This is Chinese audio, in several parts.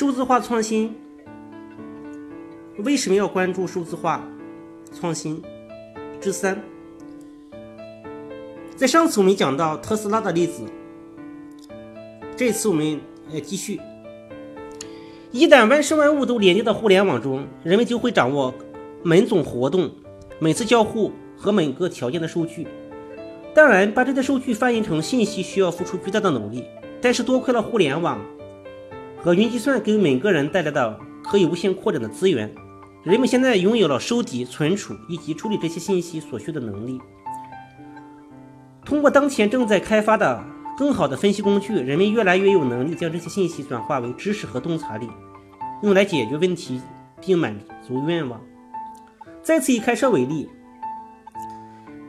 数字化创新为什么要关注数字化创新？之三，在上次我们讲到特斯拉的例子，这次我们呃继续。一旦万事万物都连接到互联网中，人们就会掌握每种活动、每次交互和每个条件的数据。当然，把这些数据翻译成信息需要付出巨大的努力，但是多亏了互联网和云计算给每个人带来的可以无限扩展的资源，人们现在拥有了收集、存储以及处理这些信息所需的能力。通过当前正在开发的。更好的分析工具，人们越来越有能力将这些信息转化为知识和洞察力，用来解决问题并满足愿望。再次以开车为例，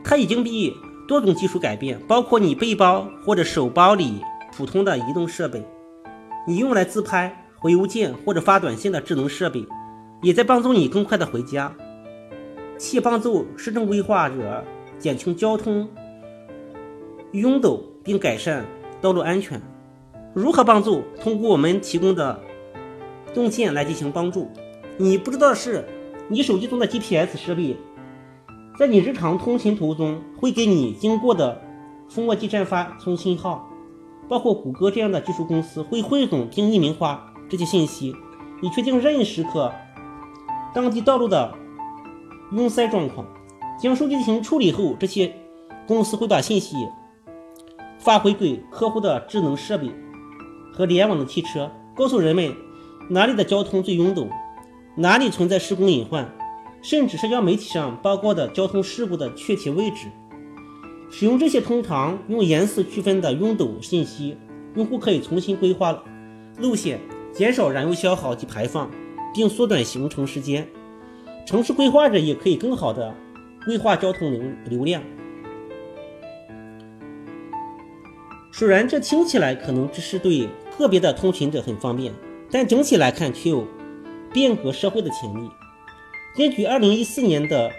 它已经被多种技术改变，包括你背包或者手包里普通的移动设备，你用来自拍、回邮件或者发短信的智能设备，也在帮助你更快的回家，且帮助市政规划者减轻交通拥堵。并改善道路安全，如何帮助？通过我们提供的动线来进行帮助。你不知道的是，你手机中的 GPS 设备，在你日常通勤途中会给你经过的蜂窝基站发送信号。包括谷歌这样的技术公司会汇总并匿名化这些信息，以确定任意时刻当地道路的拥塞状况。将数据进行处理后，这些公司会把信息。发回给客户的智能设备和联网的汽车，告诉人们哪里的交通最拥堵，哪里存在施工隐患，甚至社交媒体上报告的交通事故的确切位置。使用这些通常用颜色区分的拥堵信息，用户可以重新规划路线，减少燃油消耗及排放，并缩短行程时间。城市规划者也可以更好的规划交通流流量。虽然这听起来可能只是对个别的通勤者很方便，但整体来看却有变革社会的潜力。根据2014年的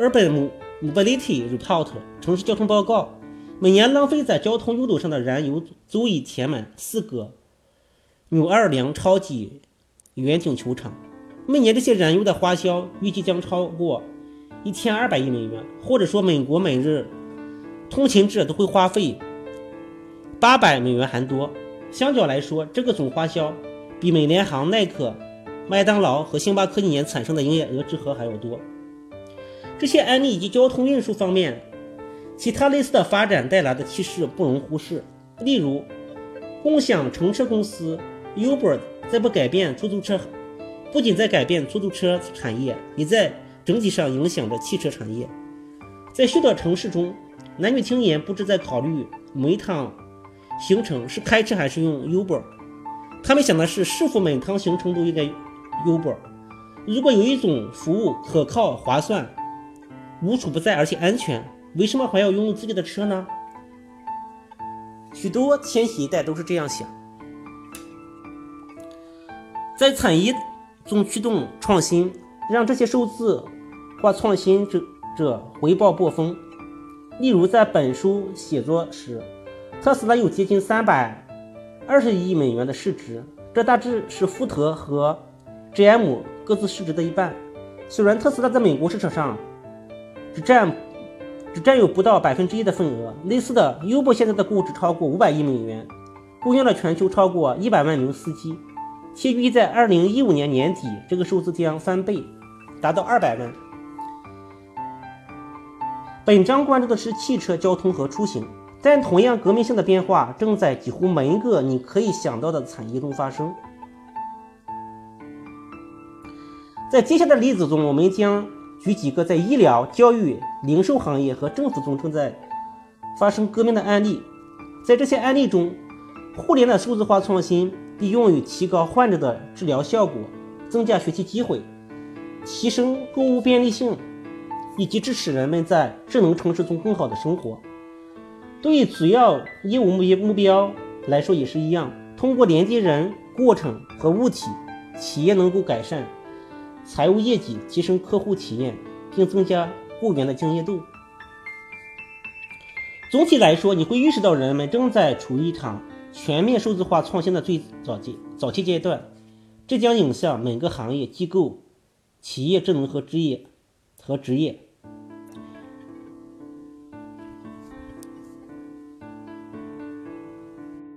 Urban Mobility Report 城市交通报告，每年浪费在交通拥堵上的燃油足以填满四个纽奥良超级远景球场。每年这些燃油的花销预计将超过1200亿美元，或者说美国每日。通勤者都会花费八百美元还多。相较来说，这个总花销比美联航、耐克、麦当劳和星巴克一年产生的营业额之和还要多。这些案例以及交通运输方面其他类似的发展带来的趋势不容忽视。例如，共享乘车公司 Uber 在不改变出租车，不仅在改变出租车产业，也在整体上影响着汽车产业。在许多城市中。男女青年不知在考虑每一趟行程是开车还是用 Uber，他们想的是是否每趟行程都应该 Uber。如果有一种服务可靠、划算、无处不在而且安全，为什么还要拥有自己的车呢？许多千禧一代都是这样想。在产业中驱动创新，让这些数字化创新者者回报颇丰。例如，在本书写作时，特斯拉有接近三百二十亿美元的市值，这大致是福特和 GM 各自市值的一半。虽然特斯拉在美国市场上只占只占有不到百分之一的份额，类似的优步现在的估值超过五百亿美元，雇佣了全球超过一百万名司机，且预计在二零一五年年底，这个数字将翻倍，达到二百万。本章关注的是汽车交通和出行，但同样革命性的变化正在几乎每一个你可以想到的产业中发生。在接下来的例子中，我们将举几个在医疗、教育、零售行业和政府中正在发生革命的案例。在这些案例中，互联的数字化创新被用于提高患者的治疗效果、增加学习机会、提升购物便利性。以及支持人们在智能城市中更好的生活。对于主要业务目目标来说也是一样。通过连接人、过程和物体，企业能够改善财务业绩，提升客户体验，并增加雇员的敬业度。总体来说，你会意识到人们正在处于一场全面数字化创新的最早阶早期阶段，这将影响每个行业、机构、企业智能和职业和职业。